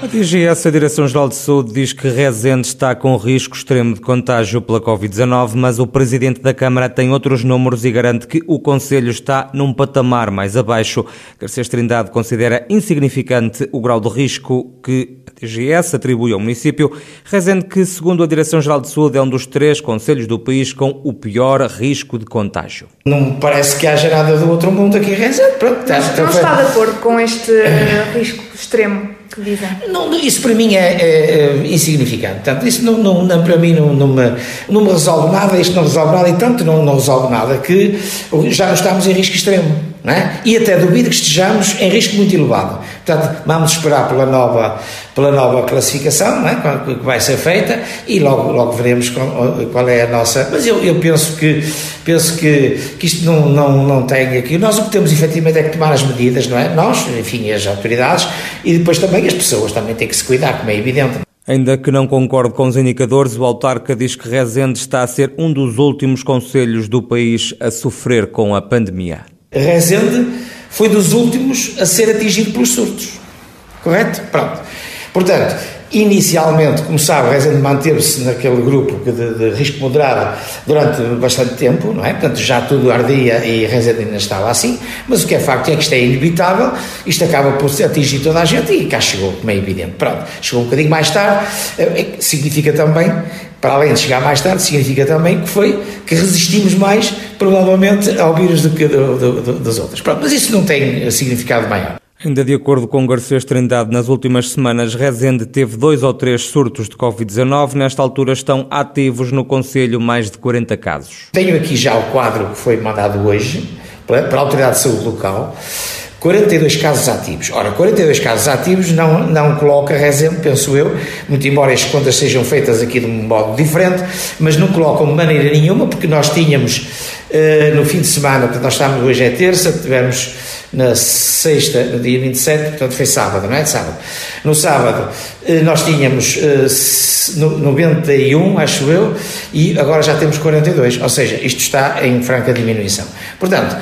A DGS, a Direção-Geral de Saúde, diz que Rezende está com risco extremo de contágio pela Covid-19, mas o Presidente da Câmara tem outros números e garante que o Conselho está num patamar mais abaixo. Garcês Trindade considera insignificante o grau de risco que a DGS atribui ao município. Rezende que, segundo a Direção-Geral de Saúde, é um dos três conselhos do país com o pior risco de contágio. Não me parece que haja nada do outro mundo aqui em Rezende. Pronto, está, não está de acordo com este risco extremo? Que dizem? Não, isso para mim é, é, é insignificante. Portanto, isso não, não, não para mim não, não, me, não me resolve nada, isto não resolve nada e tanto não, não resolve nada que já não estamos em risco extremo. É? E até duvido que estejamos em risco muito elevado. Portanto, vamos esperar pela nova, pela nova classificação é? que vai ser feita e logo, logo veremos qual, qual é a nossa. Mas eu, eu penso, que, penso que, que isto não, não, não tem aqui. Nós o que temos efetivamente é que tomar as medidas, não é? Nós, enfim, as autoridades e depois também as pessoas também têm que se cuidar, como é evidente. Ainda que não concorde com os indicadores, o autarca diz que Rezende está a ser um dos últimos conselhos do país a sofrer com a pandemia. Rezende foi dos últimos a ser atingido pelos surtos. Correto? Pronto. Portanto, inicialmente, como sabe, Rezende manteve-se naquele grupo de, de, risco moderado durante bastante tempo, não é? Portanto, já tudo ardia e Rezende ainda estava assim, mas o que é facto é que isto é inevitável, isto acaba por atingir toda a gente e cá chegou, como é evidente. Pronto, chegou um bocadinho mais tarde, eh, eh, significa também para além de chegar mais tarde, significa também que foi que resistimos mais, provavelmente, ao vírus do que do, do, do, das outras. Pronto, mas isso não tem significado maior. Ainda de acordo com Garcês Trindade, nas últimas semanas, Rezende teve dois ou três surtos de Covid-19. Nesta altura estão ativos no Conselho mais de 40 casos. Tenho aqui já o quadro que foi mandado hoje para a Autoridade de Saúde Local. 42 casos ativos. Ora, 42 casos ativos não, não coloca Rezende, penso eu, muito embora as contas sejam feitas aqui de um modo diferente, mas não colocam de maneira nenhuma, porque nós tínhamos uh, no fim de semana, portanto, nós estamos hoje é terça, tivemos na sexta, dia 27, portanto foi sábado, não é? Sábado. No sábado uh, nós tínhamos uh, 91, acho eu, e agora já temos 42, ou seja, isto está em franca diminuição. Portanto,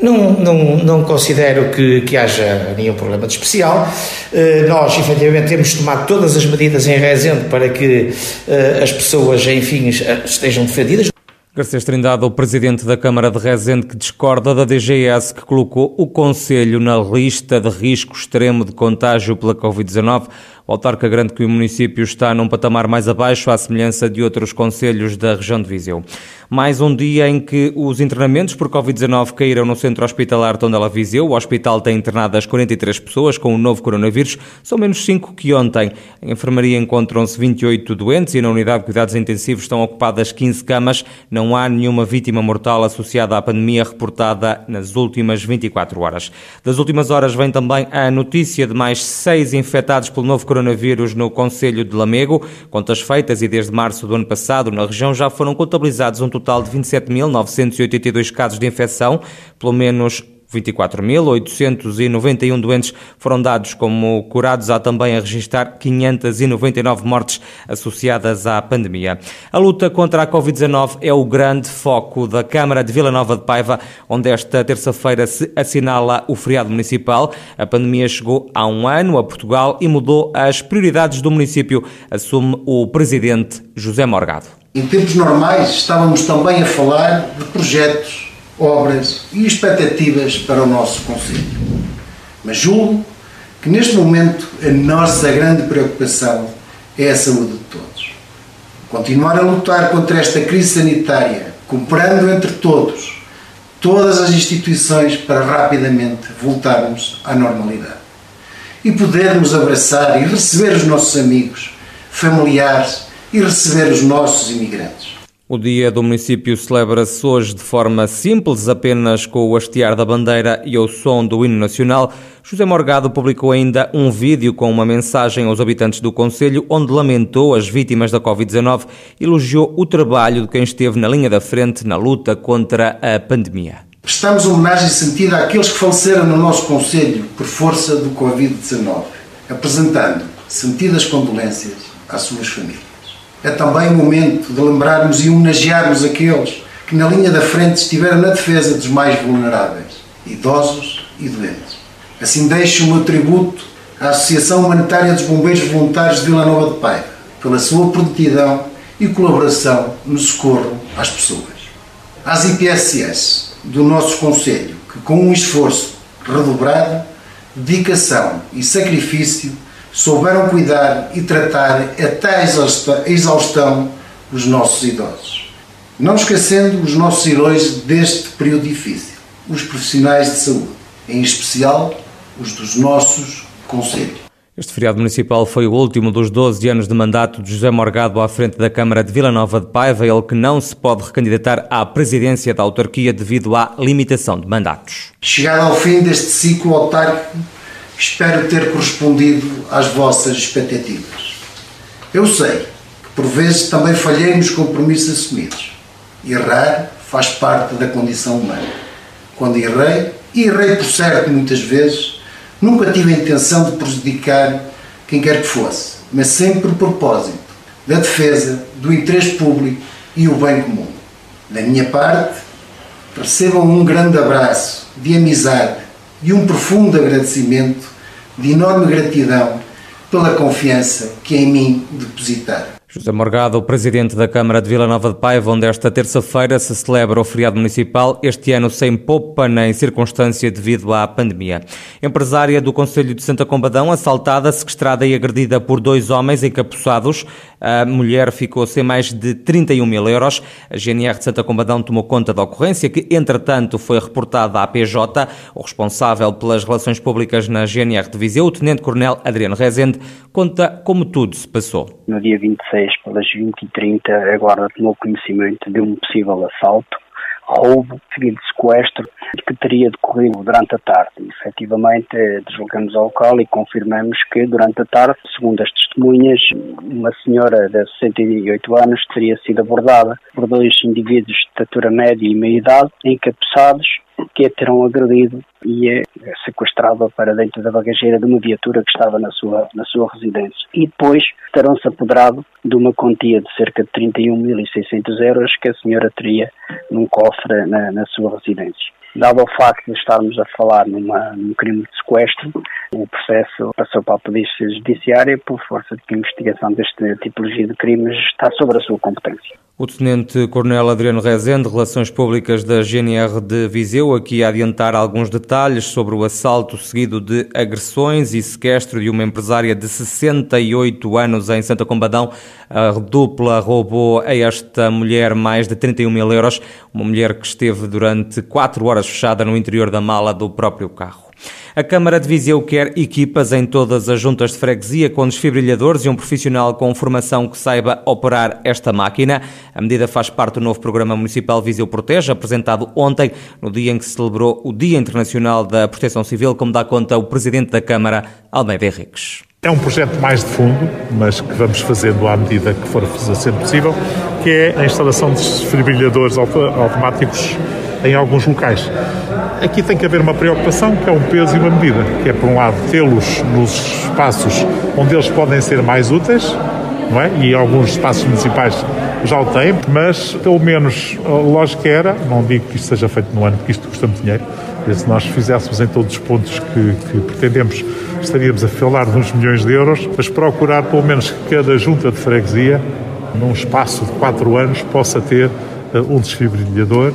não, não, não considero que, que haja nenhum problema de especial. Uh, nós, efetivamente, temos tomado todas as medidas em Rezende para que as pessoas, enfim, estejam defendidas. Garcês Trindade, o presidente da Câmara de Rezende, que discorda da DGS, que colocou o Conselho na lista de risco extremo de contágio pela Covid-19. O autarca grande que o município está num patamar mais abaixo, à semelhança de outros conselhos da região de Viseu. Mais um dia em que os internamentos por Covid-19 caíram no centro hospitalar Tondela Viseu. O hospital tem internadas 43 pessoas com o novo coronavírus, são menos 5 que ontem. Em enfermaria encontram-se 28 doentes e na unidade de cuidados intensivos estão ocupadas 15 camas. Não há nenhuma vítima mortal associada à pandemia reportada nas últimas 24 horas. Das últimas horas vem também a notícia de mais seis infectados pelo novo coronavírus no Conselho de Lamego. Contas feitas e desde março do ano passado na região já foram contabilizados um total de 27.982 casos de infecção, pelo menos 24.891 doentes foram dados como curados. Há também a registrar 599 mortes associadas à pandemia. A luta contra a Covid-19 é o grande foco da Câmara de Vila Nova de Paiva, onde esta terça-feira se assinala o feriado municipal. A pandemia chegou há um ano a Portugal e mudou as prioridades do município, assume o presidente José Morgado. Em tempos normais, estávamos também a falar de projetos, obras e expectativas para o nosso Conselho. Mas julgo que neste momento a nossa grande preocupação é a saúde de todos. Continuar a lutar contra esta crise sanitária, cooperando entre todos, todas as instituições para rapidamente voltarmos à normalidade. E podermos abraçar e receber os nossos amigos, familiares e receber os nossos imigrantes. O dia do município celebra-se hoje de forma simples, apenas com o hastear da bandeira e o som do hino nacional. José Morgado publicou ainda um vídeo com uma mensagem aos habitantes do Conselho, onde lamentou as vítimas da Covid-19 e elogiou o trabalho de quem esteve na linha da frente na luta contra a pandemia. Prestamos homenagem sentida àqueles que faleceram no nosso Conselho por força do Covid-19, apresentando sentidas condolências às suas famílias. É também momento de lembrarmos e homenagearmos aqueles que na linha da frente estiveram na defesa dos mais vulneráveis, idosos e doentes. Assim deixo o meu tributo à Associação Humanitária dos Bombeiros Voluntários de Vila Nova de Paiva, pela sua prontidão e colaboração no socorro às pessoas. Às IPSS do nosso Conselho, que com um esforço redobrado, dedicação e sacrifício souberam cuidar e tratar até a exaustão os nossos idosos. Não esquecendo os nossos heróis deste período difícil, os profissionais de saúde, em especial os dos nossos conselhos. Este feriado municipal foi o último dos 12 anos de mandato de José Morgado à frente da Câmara de Vila Nova de Paiva, ele que não se pode recandidatar à presidência da autarquia devido à limitação de mandatos. Chegado ao fim deste ciclo autárquico, espero ter correspondido às vossas expectativas. Eu sei que por vezes também falhei nos compromissos assumidos. Errar faz parte da condição humana. Quando errei, e errei por certo muitas vezes, nunca tive a intenção de prejudicar quem quer que fosse, mas sempre o propósito da defesa do interesse público e o bem comum. Da minha parte, recebam um grande abraço de amizade e um profundo agradecimento de enorme gratidão pela confiança que em mim depositaram. José Morgado, presidente da Câmara de Vila Nova de Paiva, onde esta terça-feira se celebra o feriado municipal, este ano sem poupa nem circunstância devido à pandemia. Empresária do Conselho de Santa Combadão, assaltada, sequestrada e agredida por dois homens encapuçados. A mulher ficou sem mais de 31 mil euros. A GNR de Santa Combadão tomou conta da ocorrência, que entretanto foi reportada à PJ. O responsável pelas relações públicas na GNR de Viseu, o Tenente-Coronel Adriano Rezende, conta como tudo se passou. No dia 26 16, pelas 20h30, a Guarda tomou conhecimento de um possível assalto, roubo, seguido de sequestro, que teria decorrido durante a tarde. E, efetivamente, deslocamos ao local e confirmamos que, durante a tarde, segundo as testemunhas, uma senhora de 68 anos teria sido abordada por dois indivíduos de estatura média e meia-idade, encapuçados, que a terão agredido e é sequestrada para dentro da bagageira de uma viatura que estava na sua, na sua residência. E depois terão-se apoderado de uma quantia de cerca de 31.600 euros que a senhora teria num cofre na, na sua residência. Dado o facto de estarmos a falar numa, num crime de sequestro, o processo passou para a Polícia Judiciária por força de que a investigação desta tipologia de crimes está sobre a sua competência. O Tenente-Coronel Adriano Rezende, Relações Públicas da GNR de Viseu, aqui a adiantar alguns detalhes sobre o assalto seguido de agressões e sequestro de uma empresária de 68 anos em Santa Combadão. A dupla roubou a esta mulher mais de 31 mil euros, uma mulher que esteve durante quatro horas fechada no interior da mala do próprio carro. A Câmara de Viseu quer equipas em todas as juntas de freguesia com desfibrilhadores e um profissional com formação que saiba operar esta máquina. A medida faz parte do novo programa municipal Viseu Protege, apresentado ontem, no dia em que se celebrou o Dia Internacional da Proteção Civil, como dá conta o Presidente da Câmara, Almeida Henriques. É um projeto mais de fundo, mas que vamos fazendo à medida que for sendo possível, que é a instalação de desfibrilhadores automáticos em alguns locais. Aqui tem que haver uma preocupação que é um peso e uma medida, que é por um lado tê-los nos espaços onde eles podem ser mais úteis, não é? E alguns espaços municipais já o têm, mas pelo menos a lógica era, não digo que isto seja feito no ano, porque isto custa muito dinheiro, se nós fizéssemos em todos os pontos que, que pretendemos, estaríamos a falar de uns milhões de euros, mas procurar pelo menos que cada junta de freguesia, num espaço de quatro anos, possa ter uh, um desfibrilhador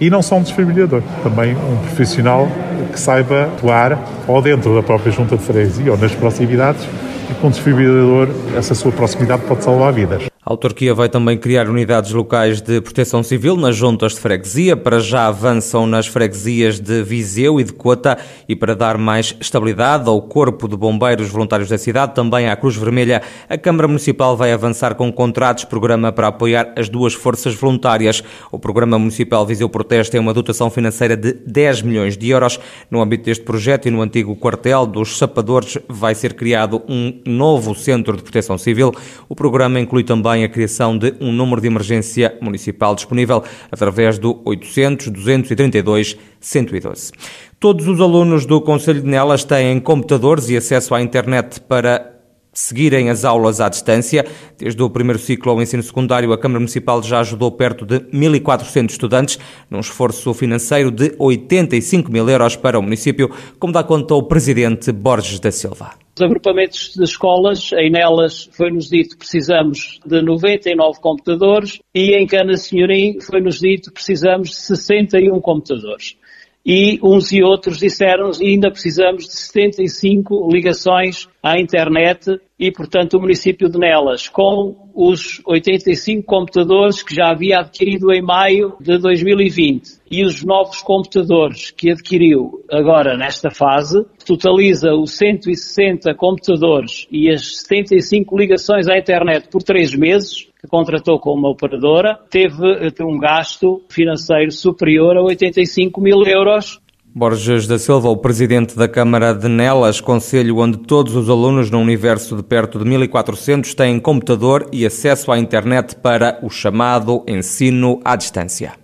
e não só um desfibrilhador, também um profissional que saiba atuar ou dentro da própria junta de freguesia ou nas proximidades e com o desfibrilhador essa sua proximidade pode salvar vidas. A autarquia vai também criar unidades locais de proteção civil nas juntas de freguesia. Para já avançam nas freguesias de Viseu e de Cota e para dar mais estabilidade ao corpo de bombeiros voluntários da cidade, também à Cruz Vermelha, a Câmara Municipal vai avançar com contratos programa para apoiar as duas forças voluntárias. O Programa Municipal Viseu Proteste tem uma dotação financeira de 10 milhões de euros. No âmbito deste projeto e no antigo quartel dos sapadores vai ser criado um novo centro de proteção civil. O programa inclui também também a criação de um número de emergência municipal disponível através do 800 232 112. Todos os alunos do Conselho de Nelas têm computadores e acesso à internet para seguirem as aulas à distância. Desde o primeiro ciclo ao ensino secundário, a Câmara Municipal já ajudou perto de 1.400 estudantes, num esforço financeiro de 85 mil euros para o município, como dá conta o presidente Borges da Silva. Os agrupamentos de escolas, em nelas foi-nos dito que precisamos de 99 computadores e em Cana Senhorim foi-nos dito que precisamos de 61 computadores e uns e outros disseram-nos ainda precisamos de 75 ligações à internet e, portanto, o município de Nelas, com os 85 computadores que já havia adquirido em maio de 2020 e os novos computadores que adquiriu agora nesta fase, totaliza os 160 computadores e as 75 ligações à internet por três meses, que contratou com uma operadora, teve um gasto financeiro superior a 85 mil euros Borges da Silva, o presidente da Câmara de Nelas, conselho onde todos os alunos no universo de perto de 1400 têm computador e acesso à internet para o chamado ensino à distância.